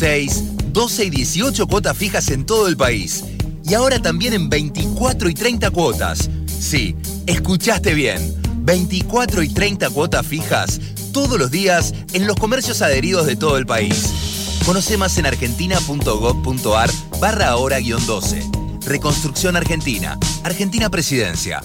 6, 12 y 18 cuotas fijas en todo el país. Y ahora también en 24 y 30 cuotas. Sí, escuchaste bien. 24 y 30 cuotas fijas todos los días en los comercios adheridos de todo el país. Conoce más en argentina.gov.ar barra ahora-12. Reconstrucción Argentina. Argentina Presidencia.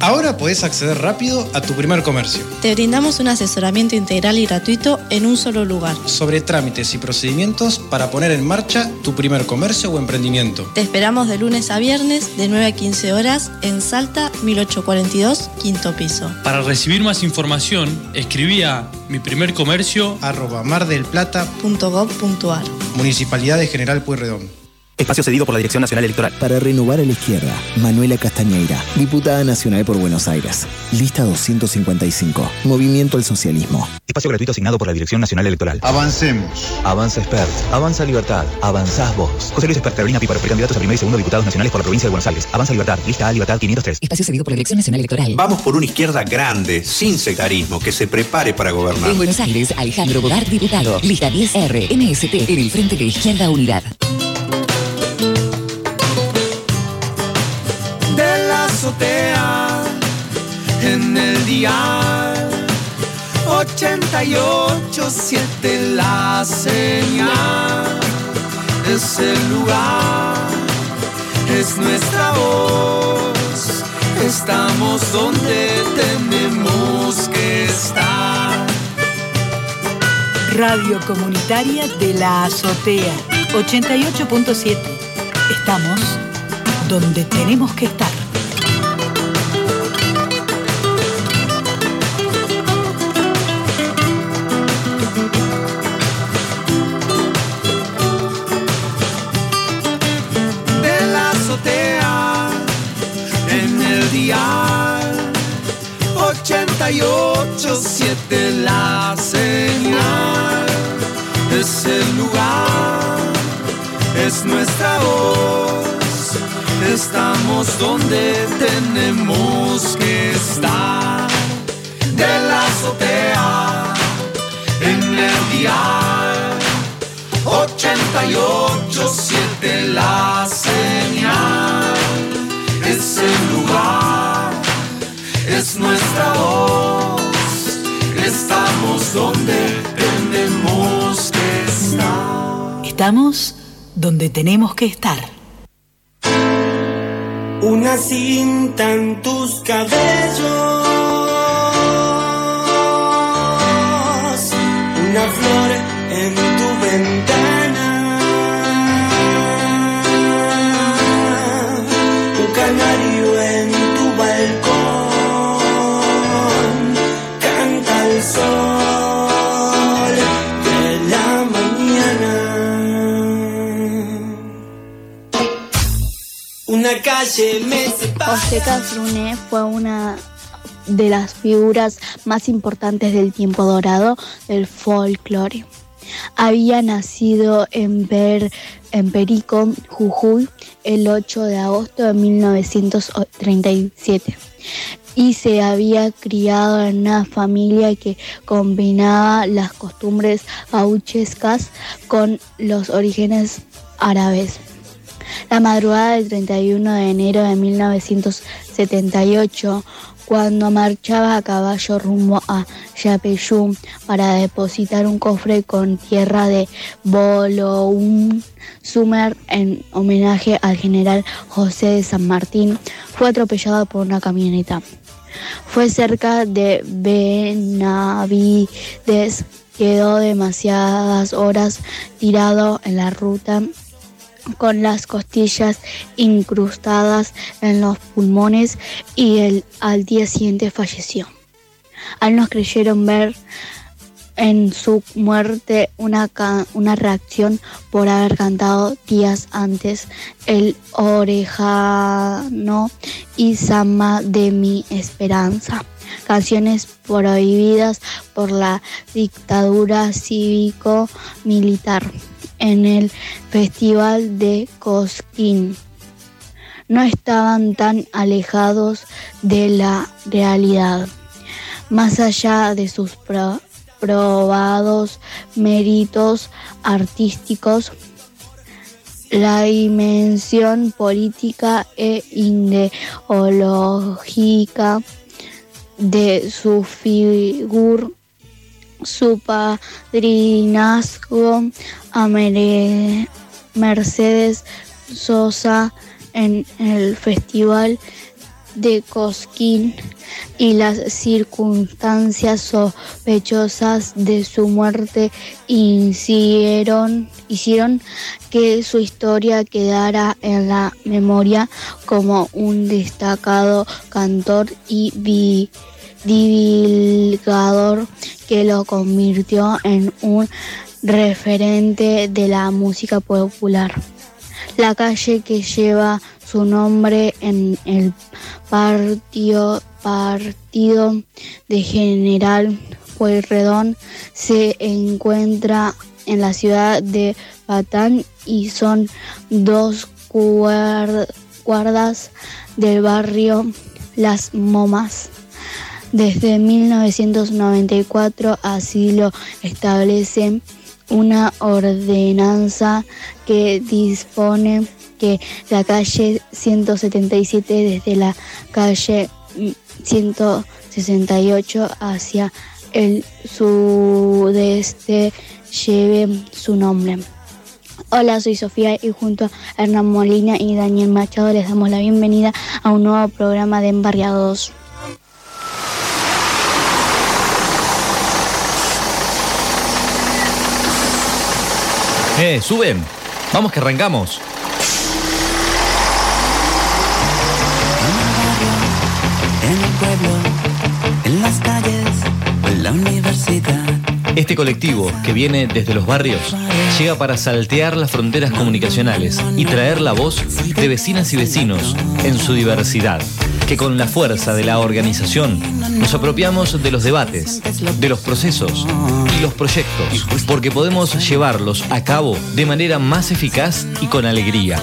Ahora podés acceder rápido a tu primer comercio. Te brindamos un asesoramiento integral y gratuito en un solo lugar. Sobre trámites y procedimientos para poner en marcha tu primer comercio o emprendimiento. Te esperamos de lunes a viernes de 9 a 15 horas en Salta 1842, quinto piso. Para recibir más información, escribí a mi primer comercio arroba mardelplata.gov.ar Municipalidad de General Pueyrredón. Espacio cedido por la Dirección Nacional Electoral. Para renovar a la izquierda, Manuela Castañeira, diputada nacional por Buenos Aires. Lista 255. Movimiento al Socialismo. Espacio gratuito asignado por la Dirección Nacional Electoral. Avancemos. Avanza Expert. Avanza Libertad. Avanzás vos. José Luis Expert, Carolina Píparo, precandidatos a primer y segundo diputados nacionales por la provincia de Buenos Aires. Avanza Libertad. Lista A Libertad 503. Espacio cedido por la Dirección Nacional Electoral. Vamos por una izquierda grande, sin sectarismo, que se prepare para gobernar. En Buenos Aires, Alejandro Godard, diputado. Lista 10R. MST. En el Frente de Izquierda Unidad. En el día 88.7 la señal es el lugar, es nuestra voz, estamos donde tenemos que estar. Radio Comunitaria de la Azotea 88.7. Estamos donde tenemos que estar. Es nuestra voz estamos donde tenemos que estar de la azotea en el dial 887 la señal es el lugar, es nuestra voz. Estamos donde tenemos que estar. Estamos donde tenemos que estar. Una cinta en tus cabellos. Una flor calle me Cafrune fue una de las figuras más importantes del tiempo dorado del folclore. Había nacido en, Ber, en Perico, Jujuy, el 8 de agosto de 1937 y se había criado en una familia que combinaba las costumbres gauchescas con los orígenes árabes. La madrugada del 31 de enero de 1978, cuando marchaba a caballo rumbo a Yapeyú para depositar un cofre con tierra de Bolo, un Sumer en homenaje al general José de San Martín, fue atropellado por una camioneta. Fue cerca de Benavides, quedó demasiadas horas tirado en la ruta con las costillas incrustadas en los pulmones y al día siguiente falleció. Al nos creyeron ver en su muerte una, una reacción por haber cantado días antes el orejano y Sama de mi esperanza, canciones prohibidas por la dictadura cívico-militar en el Festival de Cosquín. No estaban tan alejados de la realidad. Más allá de sus probados méritos artísticos, la dimensión política e ideológica de su figura, su padrinazgo a Mercedes Sosa en el Festival de Cosquín y las circunstancias sospechosas de su muerte hicieron, hicieron que su historia quedara en la memoria como un destacado cantor y divulgador que lo convirtió en un referente de la música popular. La calle que lleva su nombre en el partido, partido de General Pueyrredón se encuentra en la ciudad de Patán y son dos guardas del barrio Las Momas. Desde 1994 así lo establece una ordenanza que dispone que la calle 177 desde la calle 168 hacia el sudeste lleve su nombre. Hola, soy Sofía y junto a Hernán Molina y Daniel Machado les damos la bienvenida a un nuevo programa de Embarriados. Eh, suben. Vamos que arrancamos. En el pueblo, en las calles, en la universidad. Este colectivo, que viene desde los barrios, llega para saltear las fronteras comunicacionales y traer la voz de vecinas y vecinos en su diversidad. Que con la fuerza de la organización nos apropiamos de los debates, de los procesos y los proyectos, porque podemos llevarlos a cabo de manera más eficaz y con alegría.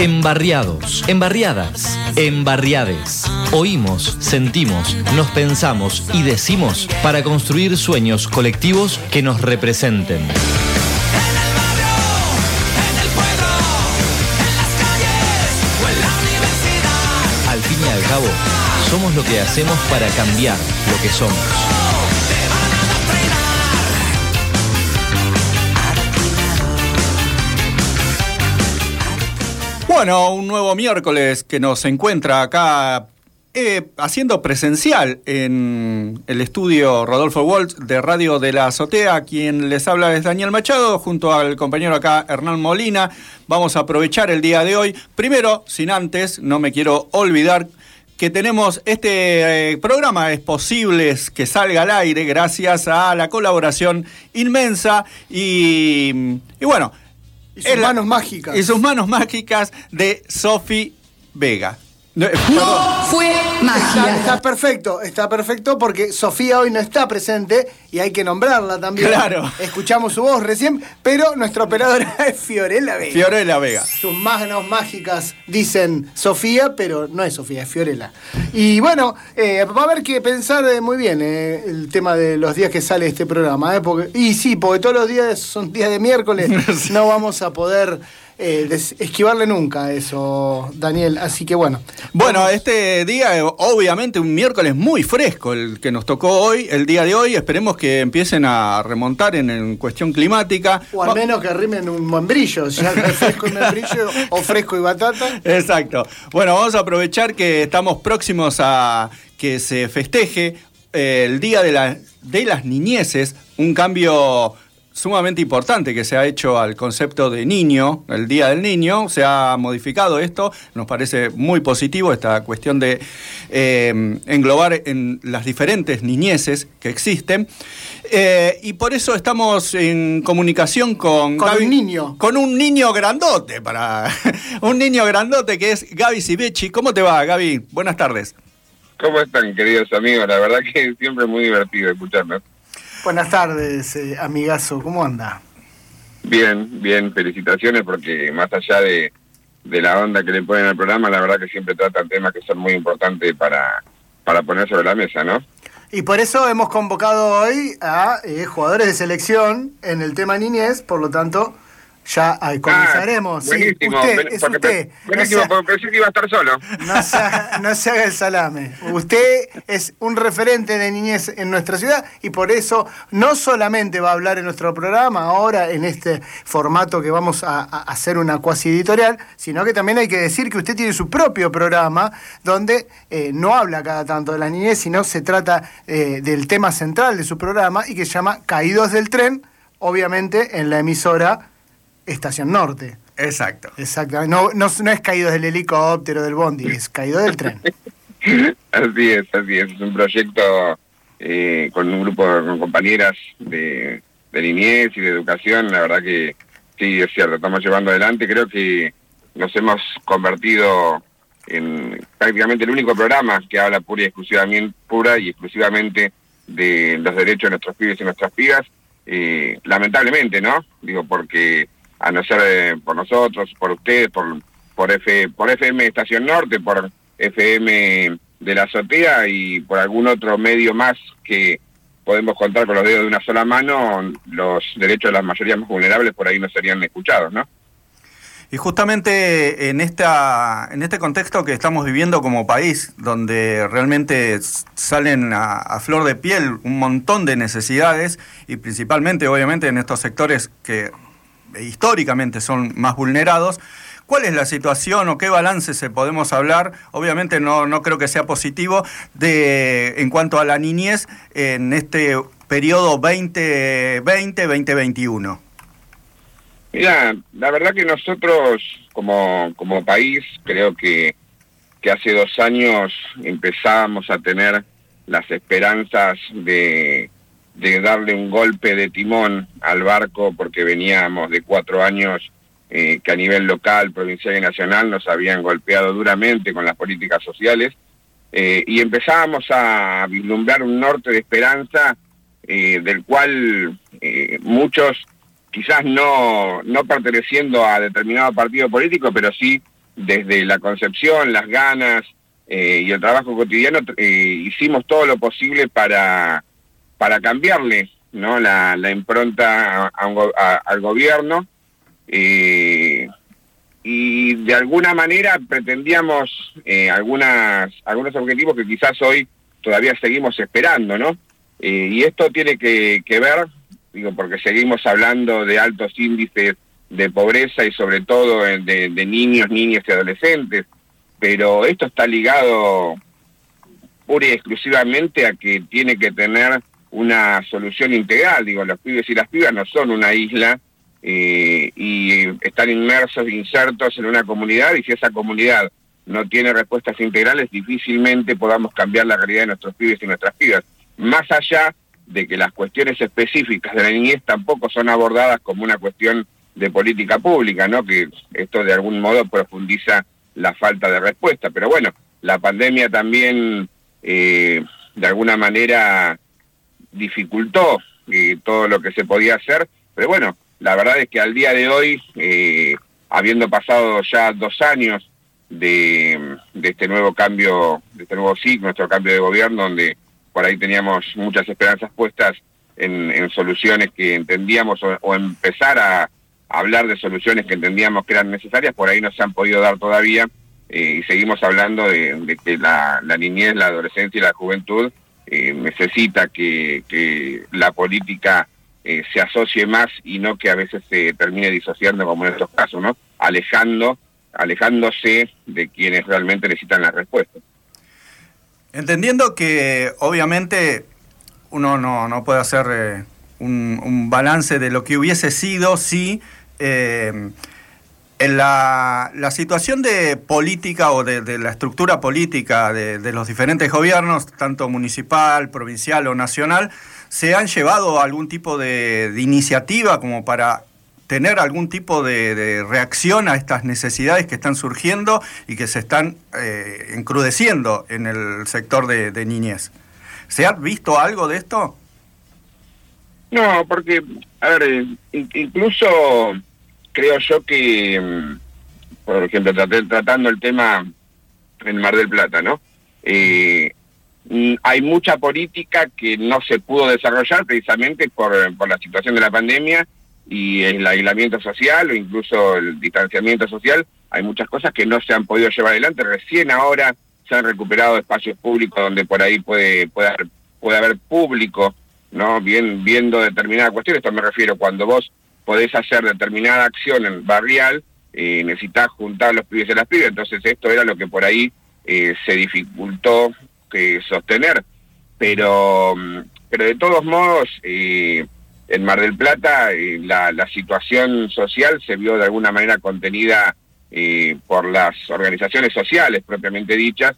Embarriados, embarriadas, embarriades. Oímos, sentimos, nos pensamos y decimos para construir sueños colectivos que nos representen. Lo que hacemos para cambiar lo que somos. Bueno, un nuevo miércoles que nos encuentra acá eh, haciendo presencial en el estudio Rodolfo Waltz de Radio de la Azotea. Quien les habla es Daniel Machado, junto al compañero acá Hernán Molina. Vamos a aprovechar el día de hoy. Primero, sin antes, no me quiero olvidar que tenemos este eh, programa es posible que salga al aire gracias a la colaboración inmensa y, y bueno y sus manos mágicas. y sus manos mágicas de Sofi Vega no, fue magia. Está, perfecto, está perfecto porque Sofía hoy no está presente y hay que nombrarla también. Claro. Escuchamos su voz recién, pero nuestra operadora es Fiorella Vega. Fiorella Vega. Sus manos mágicas dicen Sofía, pero no es Sofía, es Fiorella. Y bueno, eh, va a haber que pensar eh, muy bien eh, el tema de los días que sale este programa. Porque, y sí, porque todos los días son días de miércoles, no vamos a poder eh, esquivarle nunca eso, Daniel. Así que bueno. Bueno, este día, obviamente, un miércoles muy fresco el que nos tocó hoy, el día de hoy. Esperemos que empiecen a remontar en, cuestión climática. O al menos que arrimen un membrillo, ya fresco y membrillo o fresco y batata. Exacto. Bueno, vamos a aprovechar que estamos próximos a que se festeje eh, el Día de, la, de las Niñeces, un cambio sumamente importante que se ha hecho al concepto de niño, el Día del Niño, se ha modificado esto, nos parece muy positivo esta cuestión de eh, englobar en las diferentes niñeces que existen. Eh, y por eso estamos en comunicación con, con un niño. Con un niño grandote, para un niño grandote que es Gaby Sibechi. ¿Cómo te va, Gaby? Buenas tardes. ¿Cómo están, queridos amigos? La verdad que es siempre muy divertido escucharnos. Buenas tardes, eh, amigazo, ¿cómo anda? Bien, bien, felicitaciones porque más allá de, la onda que le ponen al programa, la verdad que siempre tratan temas que son muy importantes para, para poner sobre la mesa, ¿no? Y por eso hemos convocado hoy a eh, jugadores de selección en el tema niñez, por lo tanto, ya ahí comenzaremos. Ah, buenísimo, sí, usted, es porque usted. buenísimo, No sea- porque pensé que iba a estar solo. no se, haga, no se haga el salame. Usted es un referente de niñez en nuestra ciudad y por eso no solamente va a hablar en nuestro programa ahora en este formato que vamos a, a hacer una cuasi editorial, sino que también hay que decir que usted tiene su propio programa donde eh, no habla cada tanto de la niñez, sino se trata eh, del tema central de su programa y que se llama Caídos del Tren, obviamente en la emisora Estación Norte. Exacto. Exactamente. No, no, no es caído del helicóptero, del bondi, es caído del tren. Así es, así es. Es un proyecto eh, con un grupo con compañeras de, de niñez y de educación. La verdad que sí, es cierto, estamos llevando adelante. Creo que nos hemos convertido en prácticamente el único programa que habla pura y exclusivamente, pura y exclusivamente de los derechos de nuestros pibes y nuestras pibas. Eh, lamentablemente, ¿no? Digo, porque a no ser eh, por nosotros, por ustedes, por, por, F, por FM Estación Norte, por FM de la azotea y por algún otro medio más que podemos contar con los dedos de una sola mano, los derechos de las mayorías más vulnerables por ahí no serían escuchados, ¿no? Y justamente en esta en este contexto que estamos viviendo como país, donde realmente salen a flor de piel un montón de necesidades y principalmente obviamente en estos sectores que históricamente son más vulnerados, ¿cuál es la situación o qué balance se podemos hablar? Obviamente no, no creo que sea positivo de en cuanto a la niñez en este periodo 2020-2021. Mira, la verdad que nosotros como, como país creo que, que hace dos años empezábamos a tener las esperanzas de, de darle un golpe de timón al barco porque veníamos de cuatro años eh, que a nivel local, provincial y nacional nos habían golpeado duramente con las políticas sociales eh, y empezábamos a vislumbrar un norte de esperanza eh, del cual muchos quizás no, no perteneciendo a determinado partido político, pero sí desde la concepción, las ganas y el trabajo cotidiano, hicimos todo lo posible para, para cambiarle ¿no? la, impronta a- a al gobierno. eh, y de alguna manera pretendíamos eh, algunas, algunos objetivos que quizás hoy todavía seguimos esperando, ¿no? Eh, y esto tiene que, ver, digo, porque seguimos hablando de altos índices de pobreza y sobre todo en- de, de niños, niñas y adolescentes, pero esto está ligado pura y exclusivamente a que tiene que tener una solución integral, digo, los pibes y las pibas no son una isla eh, y están inmersos, insertos en una comunidad y si esa comunidad no tiene respuestas integrales, difícilmente podamos cambiar la realidad de nuestros pibes y nuestras pibas. Más allá de que las cuestiones específicas de la niñez tampoco son abordadas como una cuestión de política pública, ¿no? Que esto de algún modo profundiza la falta de respuesta. Pero bueno, la pandemia también eh, de alguna manera dificultó eh, todo lo que se podía hacer, pero bueno, la verdad es que al día de hoy, eh, habiendo pasado ya dos años de, de este nuevo cambio, de este nuevo ciclo, nuestro cambio de gobierno, donde por ahí teníamos muchas esperanzas puestas en, en soluciones que entendíamos o, o empezar a hablar de soluciones que entendíamos que eran necesarias, por ahí no se han podido dar todavía eh, y seguimos hablando de, que la niñez, la adolescencia y la juventud eh, necesita que, la política eh, se asocie más y no que a veces se termine disociando como en estos casos, ¿no? Alejando, alejándose de quienes realmente necesitan la respuesta. Entendiendo que obviamente uno no, no puede hacer eh, un, balance de lo que hubiese sido si la, la situación de política o de, la estructura política de, los diferentes gobiernos, tanto municipal, provincial o nacional, se han llevado algún tipo de, iniciativa como para tener algún tipo de, reacción a estas necesidades que están surgiendo y que se están eh, encrudeciendo en el sector de, niñez. ¿Se ha visto algo de esto? No, porque, a ver, eh, in- incluso creo yo que, mm, por ejemplo, tratando el tema en Mar del Plata, ¿no? Eh, mm, hay mucha política que no se pudo desarrollar precisamente por, por la situación de la pandemia y el aislamiento social o incluso el distanciamiento social. Hay muchas cosas que no se han podido llevar adelante. Recién ahora se han recuperado espacios públicos donde por ahí puede, puede, haber, puede haber público, ¿no? Bien, viendo determinada cuestión. Esto me refiero cuando vos podés hacer determinada acción en barrial, eh, necesitas juntar los pibes y las pibes. Entonces esto era lo que por ahí eh, se dificultó que sostener. Pero, mm, pero de todos modos, eh, en Mar del Plata la, la situación social se vio de alguna manera contenida eh, por las organizaciones sociales propiamente dichas,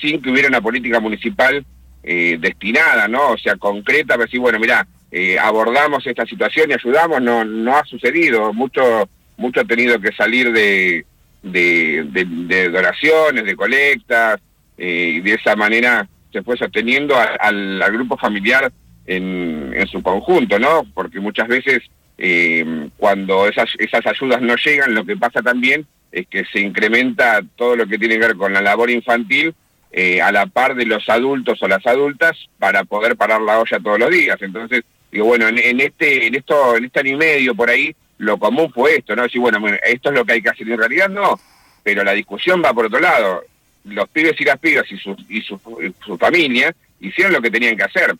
sin que hubiera una política municipal eh, destinada, ¿no? O sea, concreta, para decir, bueno, mira, eh, abordamos esta situación y ayudamos, no, no ha sucedido, mucho, mucho ha tenido que salir de, de, donaciones, de colectas, y de esa manera se fue sosteniendo al, grupo familiar en, en, su conjunto, ¿no? Porque muchas veces cuando esas, esas ayudas no llegan, lo que pasa también es que se incrementa todo lo que tiene que ver con la labor infantil eh, a la par de los adultos o las adultas para poder parar la olla todos los días. Entonces, digo, bueno, en, este, en esto, en este año y medio por ahí, lo común fue esto, ¿no? Decir, bueno, esto es lo que hay que hacer. En realidad no, pero la discusión va por otro lado. Los pibes y las pibas y sus y su, su familia hicieron lo que tenían que hacer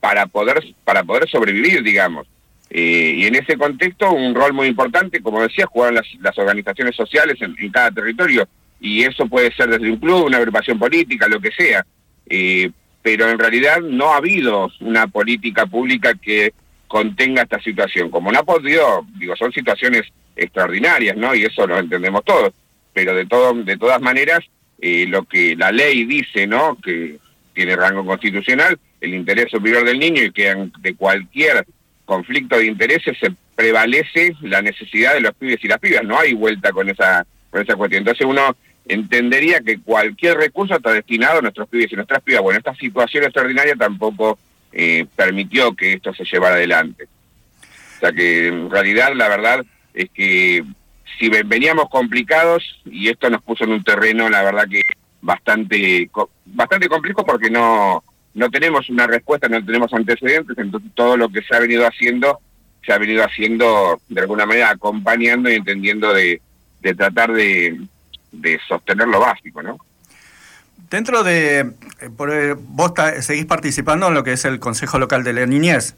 para poder para poder sobrevivir, digamos. Eh, y en ese contexto, un rol muy importante, como decía, jugaron las, organizaciones sociales en, cada territorio, y eso puede ser desde un club, una agrupación política, lo que sea. Eh, pero en realidad no ha habido una política pública que contenga esta situación. Como no ha podido, digo, son situaciones extraordinarias, ¿no? Y eso lo entendemos todos. Pero de, todo, de todas maneras, eh, lo que la ley dice, ¿no? Que tiene rango constitucional, el interés superior del niño y que de cualquier conflicto de intereses se prevalece la necesidad de los pibes y las pibas, no hay vuelta con esa, con esa cuestión. Entonces uno entendería que cualquier recurso está destinado a nuestros pibes y nuestras pibas. Bueno, esta situación extraordinaria tampoco eh, permitió que esto se llevara adelante. O sea que en realidad la verdad es que si veníamos complicados y esto nos puso en un terreno, la verdad que bastante, bastante complejo porque no, no tenemos una respuesta, no tenemos antecedentes, entonces todo lo que se ha venido haciendo, se ha venido haciendo de alguna manera acompañando y entendiendo de, tratar de, sostener lo básico, ¿no? Dentro de, eh, eh, vos seguís participando en lo que es el Consejo Local de la Niñez.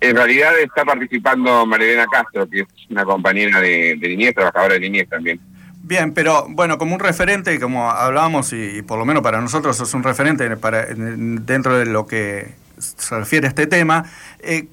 En realidad está participando Marilena Castro, que es una compañera de, de niñez, trabajadora de niñez también. Bien, pero bueno, como un referente, como hablábamos, y, por lo menos para nosotros es un referente para, dentro de lo que se refiere a este tema, eh,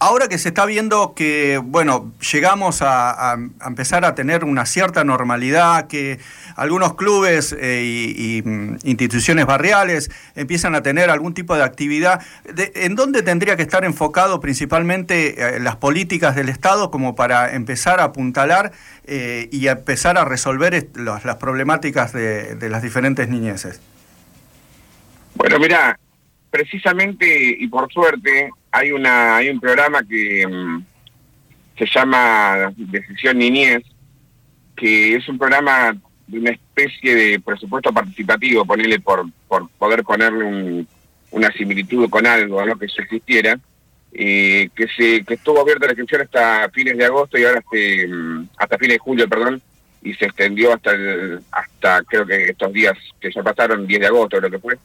ahora que se está viendo que, bueno, llegamos a, empezar a tener una cierta normalidad, que algunos clubes eh, y, mm, instituciones barriales empiezan a tener algún tipo de actividad, ¿en dónde tendría que estar enfocado principalmente eh, las políticas del Estado como para empezar a apuntalar eh, y empezar a resolver las problemáticas de, de las diferentes niñeces? Bueno, mira, precisamente y por suerte hay una hay un programa que mm, se llama Decisión Niñez, que es un programa de una especie de presupuesto participativo, ponerle por, por poder ponerle una similitud con algo, ¿no? que se existiera, eh, que se que estuvo abierta la inscripción hasta fines de agosto y ahora este, mm, hasta fines de julio, perdón, y se extendió hasta hasta creo que estos días que ya pasaron, 10 de agosto creo que fue,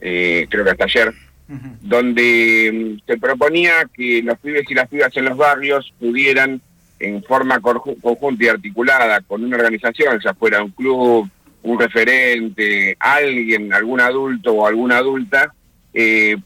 eh, creo que hasta ayer, donde mm, se proponía que los pibes y las pibas en los barrios pudieran en forma conjunta y articulada con una organización, ya fuera un club, un referente, alguien, algún adulto o alguna adulta, eh,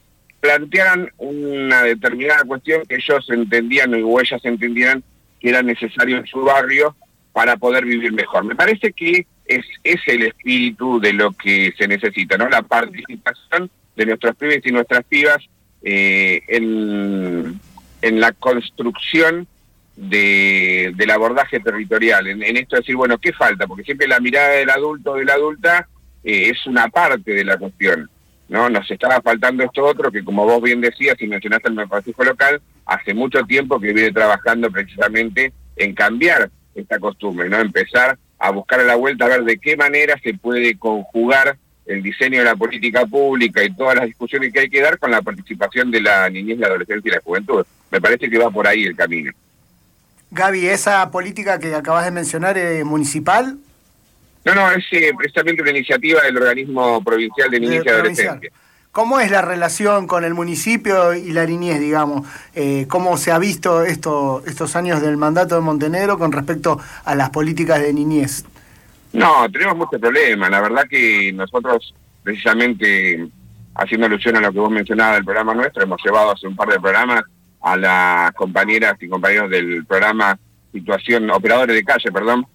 plantearan una determinada cuestión que ellos entendían o ellas entendían que era necesario en su barrio para poder vivir mejor. Me parece que es, es el espíritu de lo que se necesita, ¿no? La participación de nuestros pibes y nuestras pibas eh, en, en, la construcción de, del abordaje territorial, en, esto de decir, bueno, ¿qué falta? Porque siempre la mirada del adulto o de la adulta eh, es una parte de la cuestión. ¿no? Nos estaba faltando esto otro que, como vos bien decías y mencionaste el consejo local, hace mucho tiempo que viene trabajando precisamente en cambiar esta costumbre, ¿no? Empezar a buscar a la vuelta a ver de qué manera se puede conjugar el diseño de la política pública y todas las discusiones que hay que dar con la participación de la niñez, la adolescencia y la juventud. Me parece que va por ahí el camino. Gaby, ¿esa política que acabas de mencionar es municipal? No, no, es eh, precisamente una iniciativa del organismo provincial de niñez y adolescencia. ¿Cómo es la relación con el municipio y la niñez, digamos? Eh, ¿Cómo se ha visto esto, estos años del mandato de Montenegro con respecto a las políticas de niñez? No, tenemos muchos problemas. La verdad que nosotros, precisamente, haciendo alusión a lo que vos mencionabas del programa nuestro, hemos llevado hace un par de programas a las compañeras y compañeros del programa Situación, Operadores de Calle, perdón,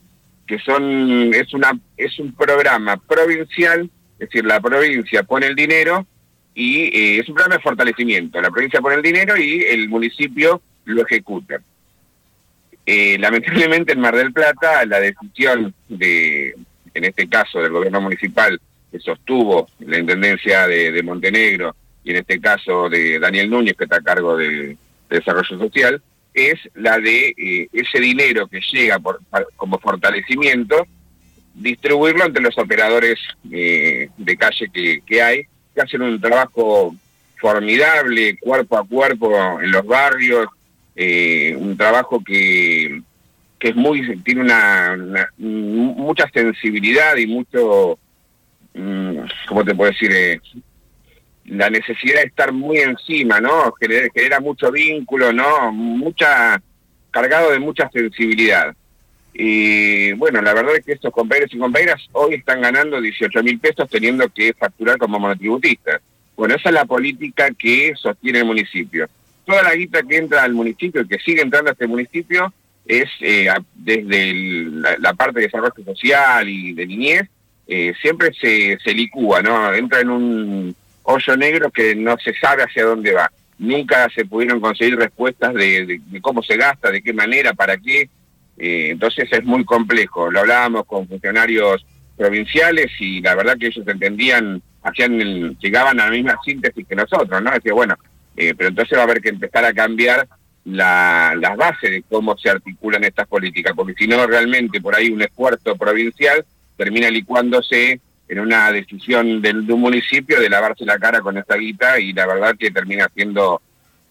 que son, es una, es un programa provincial, es decir, la provincia pone el dinero y eh, es un programa de fortalecimiento. La provincia pone el dinero y el municipio lo ejecuta. Eh, lamentablemente en Mar del Plata la decisión de, en este caso del gobierno municipal que sostuvo la Intendencia de, Montenegro y en este caso de Daniel Núñez que está a cargo de, Desarrollo Social, es la de eh, ese dinero que llega por, como fortalecimiento, distribuirlo entre los operadores eh, de calle que, que hay, que hacen un trabajo formidable, cuerpo a cuerpo en los barrios, eh, un trabajo que, que es muy tiene una, mucha sensibilidad y mucho mm, cómo te puedo decir eh, la necesidad de estar muy encima no genera, genera mucho vínculo no mucha cargado de mucha sensibilidad. Y bueno la verdad es que estos compañeros y compañeras hoy están ganando 18 mil pesos teniendo que facturar como monotributistas bueno esa es la política que sostiene el municipio toda la guita que entra al municipio y que sigue entrando a este municipio es eh, desde la, parte de desarrollo social y de niñez, eh, siempre se, se licúa, ¿no? Entra en un hoyo negro que no se sabe hacia dónde va. Nunca se pudieron conseguir respuestas de, cómo se gasta, de qué manera, para qué. Eh, entonces es muy complejo. Lo hablábamos con funcionarios provinciales y la verdad que ellos entendían, hacían llegaban a la misma síntesis que nosotros, ¿no? Decía, bueno, eh, pero entonces va a haber que empezar a cambiar la, las bases de cómo se articulan estas políticas, porque si no realmente por ahí un esfuerzo provincial termina licuándose en una decisión del, de un municipio de lavarse la cara con esta guita y la verdad que termina siendo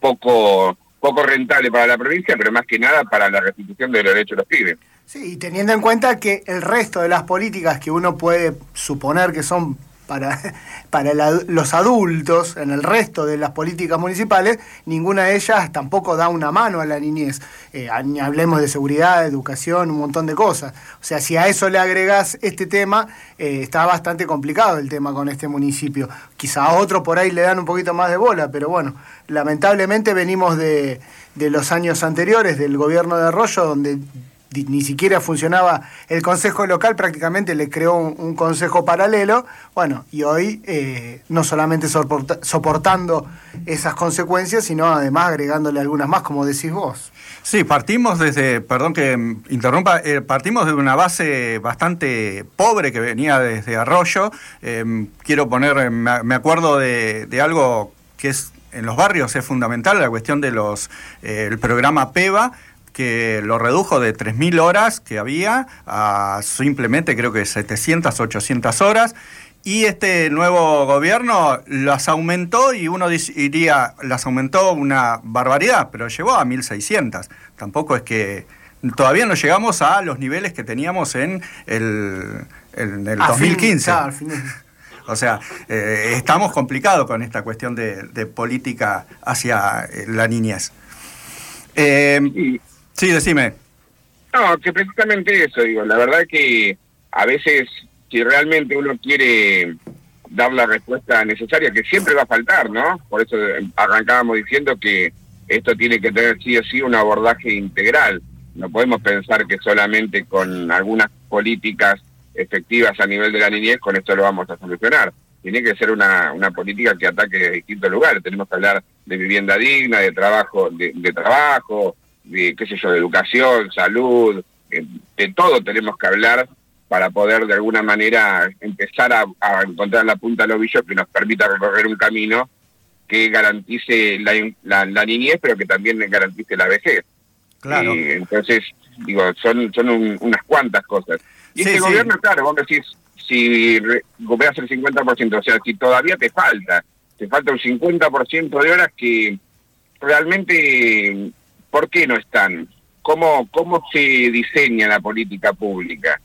poco poco rentable para la provincia, pero más que nada para la restitución de los derechos de los pibes. Sí, y teniendo en cuenta que el resto de las políticas que uno puede suponer que son para, para los adultos en el resto de las políticas municipales, ninguna de ellas tampoco da una mano a la niñez. Eh, hablemos de seguridad, educación, un montón de cosas. O sea, si a eso le agregás este tema, eh, está bastante complicado el tema con este municipio. Quizá a otro por ahí le dan un poquito más de bola, pero bueno, lamentablemente venimos de, de los años anteriores del gobierno de Arroyo, donde ni siquiera funcionaba el consejo local, prácticamente le creó un, consejo paralelo. Bueno, y hoy eh, no solamente soportando esas consecuencias, sino además agregándole algunas más, como decís vos. Sí, partimos desde, perdón que interrumpa, eh, partimos de una base bastante pobre que venía desde Arroyo. Em, quiero poner, me, acuerdo de, de algo que es en los barrios es fundamental, la cuestión de los eh, el programa PEVA, que lo redujo de 3.000 horas que había a simplemente creo que 700, 800 horas. Y este nuevo gobierno las aumentó y uno diría, las aumentó una barbaridad, pero llegó a 1.600. Tampoco es que todavía no llegamos a los niveles que teníamos en el, el 2015. O sea, eh, estamos complicados con esta cuestión de, política hacia la niñez. Eh, Sí, decime. No, que precisamente eso, digo, la verdad que a veces si realmente uno quiere dar la respuesta necesaria, que siempre va a faltar, ¿no? Por eso arrancábamos diciendo que esto tiene que tener sí o sí un abordaje integral. No podemos pensar que solamente con algunas políticas efectivas a nivel de la niñez con esto lo vamos a solucionar. Tiene que ser una, una política que ataque de distintos lugares. Tenemos que hablar de vivienda digna, de trabajo, de, de trabajo, de, qué sé yo, de educación, salud, eh, de todo tenemos que hablar para poder de alguna manera empezar a, encontrar la punta del ovillo que nos permita recorrer un camino que garantice la, la, niñez, pero que también garantice la vejez. Claro. entonces, digo, son, son unas cuantas cosas. Y este gobierno, claro, vos decís, si recuperas el 50%, o sea, si todavía te falta, te falta un 50% de horas que realmente, ¿por qué no están? ¿Cómo, ¿Cómo se diseña la política pública?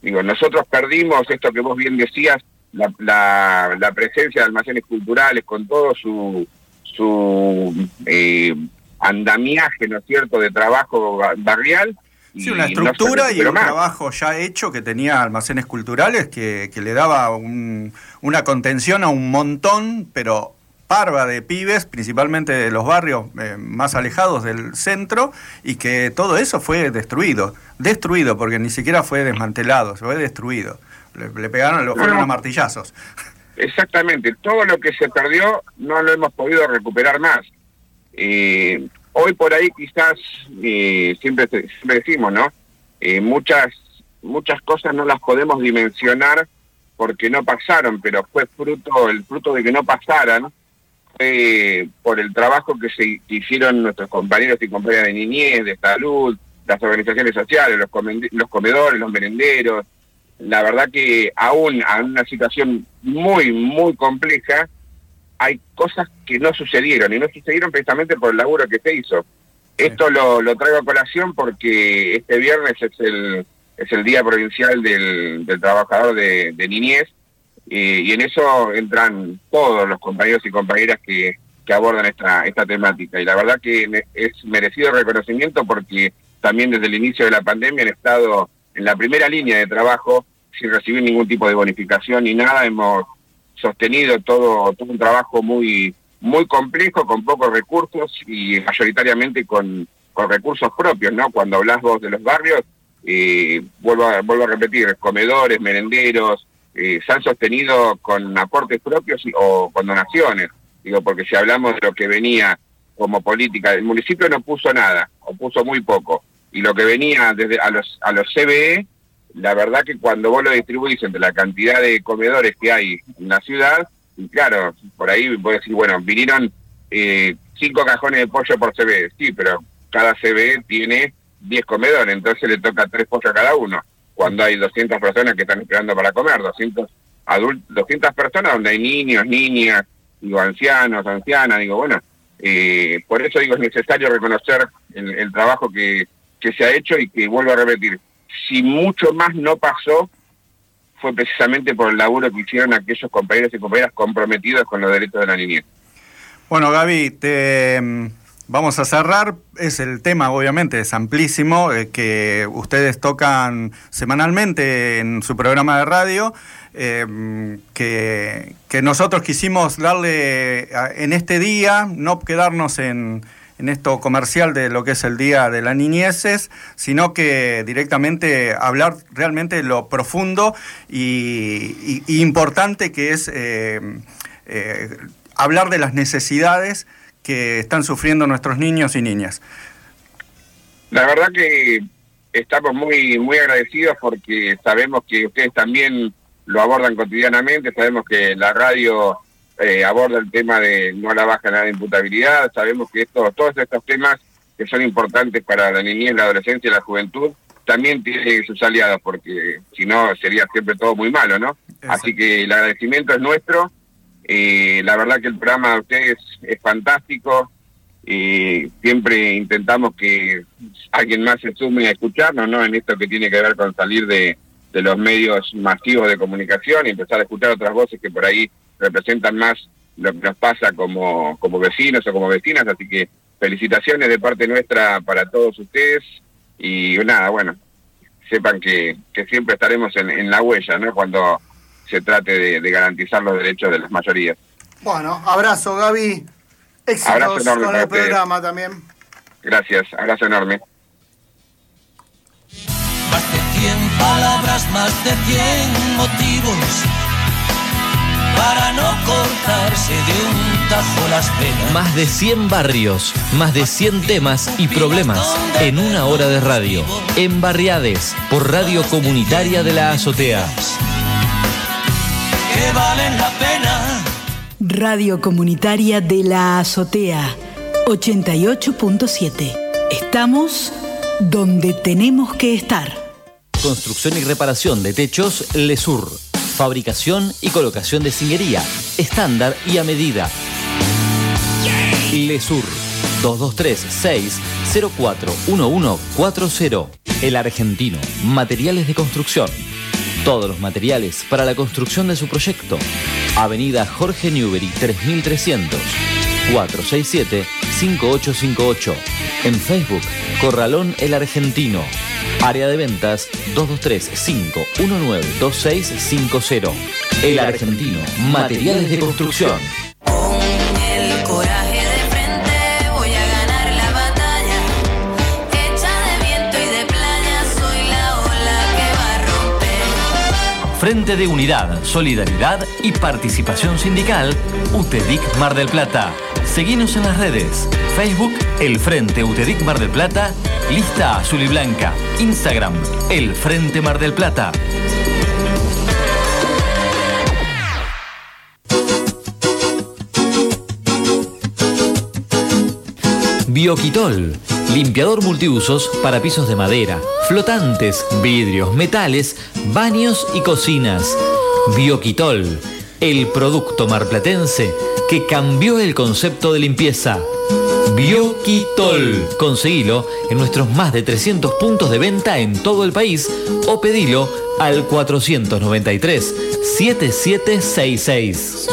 Digo, nosotros perdimos esto que vos bien decías, la, la, la presencia de almacenes culturales con todo su, su eh, andamiaje, ¿no es cierto?, de trabajo barrial. Sí, una estructura y un trabajo ya hecho que tenía almacenes culturales que, que le daba un, una contención a un montón, pero parva de pibes, principalmente de los barrios eh, más alejados del centro, y que todo eso fue destruido. Destruido, porque ni siquiera fue desmantelado, fue destruido. Le, pegaron, lo fueron a martillazos. Exactamente, todo lo que se perdió no lo hemos podido recuperar más. Eh, hoy por ahí quizás, eh, siempre, siempre decimos, ¿no? Eh, muchas, muchas cosas no las podemos dimensionar porque no pasaron, pero fue fruto, el fruto de que no pasaran, fue por el trabajo que se hicieron nuestros compañeros y compañeras de niñez, de salud, las organizaciones sociales, los, los comedores, los merenderos. La verdad que aún en una situación muy, muy compleja, hay cosas que no sucedieron y no sucedieron precisamente por el laburo que se hizo. Esto lo, lo traigo a colación porque este viernes es el, es el Día Provincial del, del Trabajador de, Niñez y en eso entran todos los compañeros y compañeras que, que abordan esta, esta temática. Y la verdad que es merecido reconocimiento porque también desde el inicio de la pandemia han estado en la primera línea de trabajo sin recibir ningún tipo de bonificación ni nada. Hemos sostenido todo, todo un trabajo muy, muy complejo, con pocos recursos y mayoritariamente con, con recursos propios, ¿no? Cuando hablas vos de los barrios, eh, vuelvo, a, vuelvo a repetir, comedores, merenderos, eh, se han sostenido con aportes propios o con donaciones. Digo, porque si hablamos de lo que venía como política, el municipio no puso nada, o puso muy poco. Y lo que venía desde a los, a los CBE la verdad que cuando vos lo distribuís entre la cantidad de comedores que hay en la ciudad, y claro, por ahí a decir, bueno, vinieron eh, cinco cajones de pollo por CB, sí, pero cada CB tiene 10 comedores, entonces le toca tres pollos a cada uno, cuando hay 200 personas que están esperando para comer, 200 adultos, 200 personas donde hay niños, niñas, digo, ancianos, ancianas, digo, bueno, eh, por eso digo, es necesario reconocer el, el trabajo que, que se ha hecho y que vuelvo a repetir, si mucho más no pasó, fue precisamente por el laburo que hicieron aquellos compañeros y compañeras comprometidos con los derechos de la niñez. Bueno, Gaby, te vamos a cerrar. Es el tema, obviamente, es amplísimo, eh, que ustedes tocan semanalmente en su programa de radio. Eh, que, nosotros quisimos darle en este día, no quedarnos en, en esto comercial de lo que es el Día de las Niñeces, sino que directamente hablar realmente lo profundo y, importante que es eh, hablar de las necesidades que están sufriendo nuestros niños y niñas. La verdad que estamos muy, muy agradecidos porque sabemos que ustedes también lo abordan cotidianamente, sabemos que la radio eh, aborda el tema de no la baja nada de imputabilidad. Sabemos que esto, todos estos temas que son importantes para la niñez, la adolescencia y la juventud, también tienen sus aliados, porque si no sería siempre todo muy malo, ¿no? Así que el agradecimiento es nuestro. Eh, la verdad que el programa de ustedes es fantástico. y siempre intentamos que alguien más se sume a escucharnos, ¿no? En esto que tiene que ver con salir de, de los medios masivos de comunicación y empezar a escuchar otras voces que por ahí representan más lo que nos pasa como, como vecinos o como vecinas, así que felicitaciones de parte nuestra para todos ustedes y nada, bueno, sepan que, que siempre estaremos en, en, la huella, ¿no? Cuando se trate de, garantizar los derechos de las mayorías. Bueno, abrazo Gaby, éxitos con el programa también. Gracias, abrazo enorme. Más de 100 palabras, más de 100 motivos para no cortarse de un tajo las penas. Más de 100 barrios, más de 100 temas y problemas en una hora de radio. En Barriades, por Radio Comunitaria de la Azotea. Que valen la pena. Radio Comunitaria de la Azotea, 88.7. Estamos donde tenemos que estar. Construcción y reparación de techos Lesur. Fabricación y colocación de cingería, estándar y a medida. Lesur 223-604-1140. El Argentino. Materiales de construcción. Todos los materiales para la construcción de su proyecto. Avenida Jorge Newbery 3300. 467-5858. En Facebook, Corralón El Argentino. Área de ventas 223-519-2650. El Argentino. Materiales de construcción. Frente de Unidad, Solidaridad y Participación Sindical, UTEDIC Mar del Plata. Seguinos en las redes. Facebook, El Frente UTEDIC Mar del Plata, Lista Azul y Blanca. Instagram, El Frente Mar del Plata. Bioquitol, limpiador multiusos para pisos de madera, flotantes, vidrios, metales, baños y cocinas. Bioquitol, el producto marplatense que cambió el concepto de limpieza. Bioquitol. Conseguilo en nuestros más de 300 puntos de venta en todo el país o pedilo al 493 7766.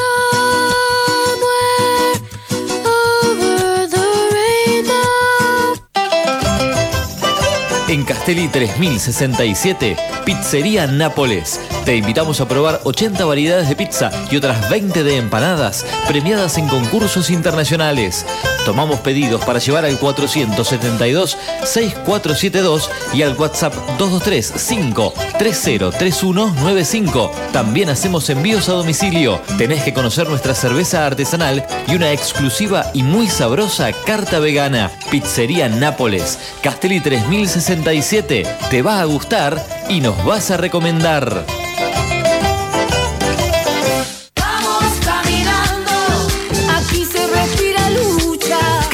Castelli 3067, Pizzería Nápoles. Te invitamos a probar 80 variedades de pizza y otras 20 de empanadas premiadas en concursos internacionales. Tomamos pedidos para llevar al 472-6472 y al WhatsApp 223-5303195. También hacemos envíos a domicilio. Tenés que conocer nuestra cerveza artesanal y una exclusiva y muy sabrosa carta vegana. Pizzería Nápoles, Castelli 3067. Te va a gustar y nos vas a recomendar.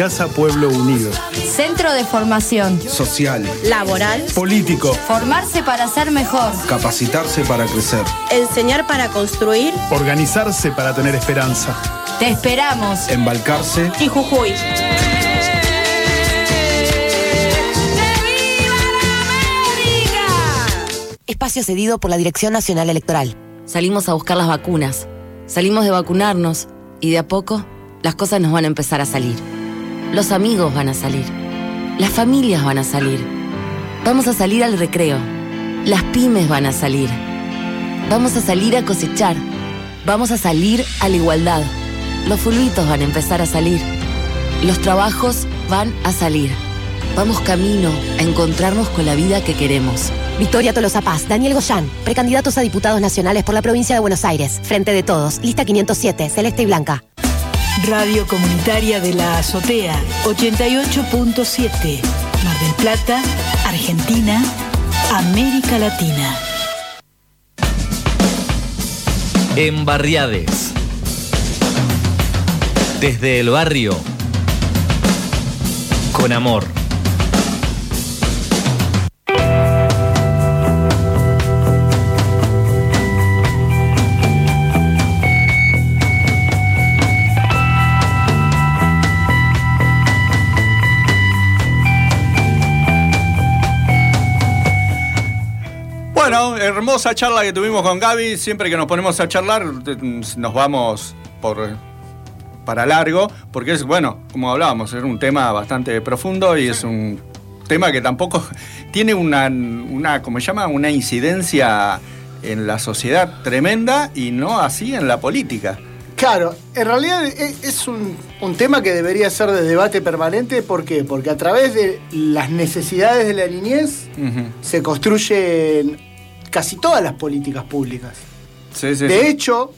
Casa Pueblo Unido. Centro de formación. Social. Laboral. Político. Formarse para ser mejor. Capacitarse para crecer. Enseñar para construir. Organizarse para tener esperanza. Te esperamos. Embalcarse. Y Jujuy. Espacio cedido por la Dirección Nacional Electoral. Salimos a buscar las vacunas. Salimos de vacunarnos y de a poco las cosas nos van a empezar a salir. Los amigos van a salir. Las familias van a salir. Vamos a salir al recreo. Las pymes van a salir. Vamos a salir a cosechar. Vamos a salir a la igualdad. Los fulbitos van a empezar a salir. Los trabajos van a salir. Vamos camino a encontrarnos con la vida que queremos. Victoria Tolosa Paz, Daniel Goyán, precandidatos a diputados nacionales por la provincia de Buenos Aires. Frente de todos, lista 507, celeste y blanca. Radio Comunitaria de la Azotea 88.7. Mar del Plata, Argentina, América Latina. En Barriades. Desde el barrio. Con amor. Bueno, hermosa charla que tuvimos con Gaby. Siempre que nos ponemos a charlar, nos vamos por para largo, porque es, bueno, como hablábamos, es un tema bastante profundo y es un tema que tampoco tiene una, una ¿cómo se llama? Una incidencia en la sociedad tremenda y no así en la política. Claro, en realidad e- es un, un tema que debería ser de debate permanente. ¿Por qué? Porque a través de las necesidades de la niñez se construyen casi todas las políticas públicas. Sí, sí, de sí. hecho,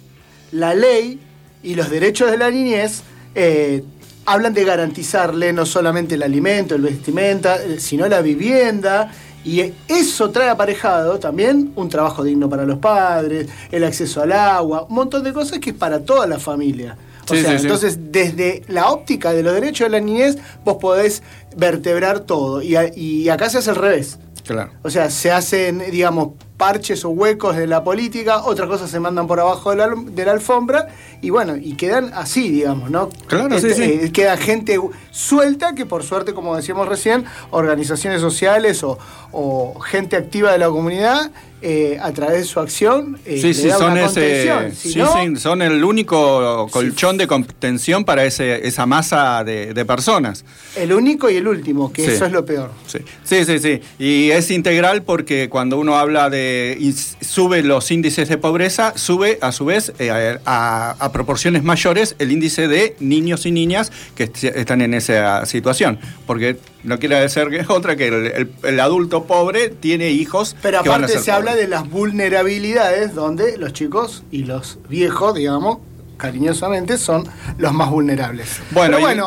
la ley y los derechos de la niñez eh, hablan de garantizarle no solamente el alimento, el vestimenta, eh, sino la vivienda. Y eso trae aparejado también un trabajo digno para los padres, el acceso al agua, un montón de cosas que es para toda la familia. O Sí, sea, sí, sí. entonces desde la óptica de los derechos de la niñez, vos podés vertebrar todo. Y, a- y acá se hace al revés. Claro. O sea, se hacen, digamos, parches o huecos de la política, otras cosas se mandan por abajo de la, de la alfombra y bueno, y quedan así, digamos, ¿no? Claro, sí, Este, sí. eh, Queda gente suelta que por suerte, como decíamos recién, organizaciones sociales o, o gente activa de la comunidad, eh, a través de su acción, eh, Sí, sí, son una ese, contención. Si sí, no, sí, son el único colchón de contención para ese, esa masa de, de personas. el único y el último, que Sí. eso es lo peor. Sí. sí, sí, sí. Y es integral porque cuando uno habla de y s- sube los índices de pobreza, sube a su vez eh, a, a proporciones mayores el índice de niños y niñas que est- están en esa situación. Porque no quiere decir que otra que el, el- el adulto pobre tiene hijos Pero que van a aparte ser se habla de las vulnerabilidades donde los chicos y los viejos, digamos, cariñosamente, son los más vulnerables. Bueno, Pero bueno,